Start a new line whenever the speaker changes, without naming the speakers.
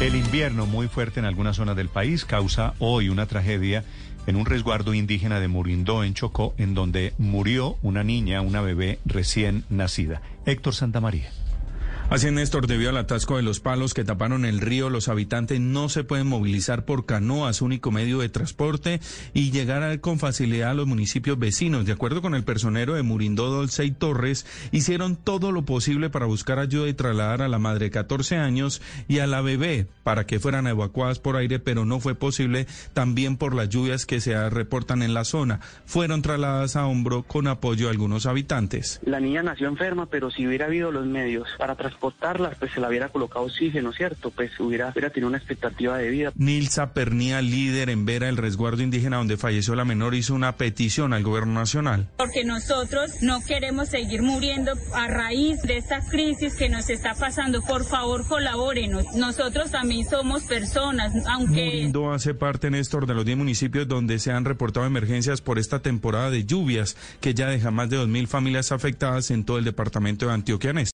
El invierno muy fuerte en algunas zonas del país causa hoy una tragedia en un resguardo indígena de Murindó, en Chocó, en donde murió una niña, una bebé recién nacida. Héctor Santamaría.
Así, Néstor, debido al atasco de los palos que taparon el río, los habitantes no se pueden movilizar por canoas, único medio de transporte, y llegar con facilidad a los municipios vecinos. De acuerdo con el personero de Murindó, Dolce y Torres, hicieron todo lo posible para buscar ayuda y trasladar a la madre de 14 años y a la bebé para que fueran evacuadas por aire, pero no fue posible también por las lluvias que se reportan en la zona. Fueron trasladadas a hombro con apoyo de algunos habitantes.
La niña nació enferma, pero si hubiera habido los medios para transportarla, pues se la hubiera colocado oxígeno, ¿cierto? Pues hubiera, hubiera tenido una expectativa de vida.
Nilsa Pernía, líder en Vera, el resguardo indígena donde falleció la menor, hizo una petición al gobierno nacional.
Porque nosotros no queremos seguir muriendo a raíz de esta crisis que nos está pasando. Por favor, colabórenos. Nosotros también somos personas, aunque...
Murindo hace parte, Néstor, de los 10 municipios donde se han reportado emergencias por esta temporada de lluvias, que ya deja más de 2.000 familias afectadas en todo el departamento de Antioquia.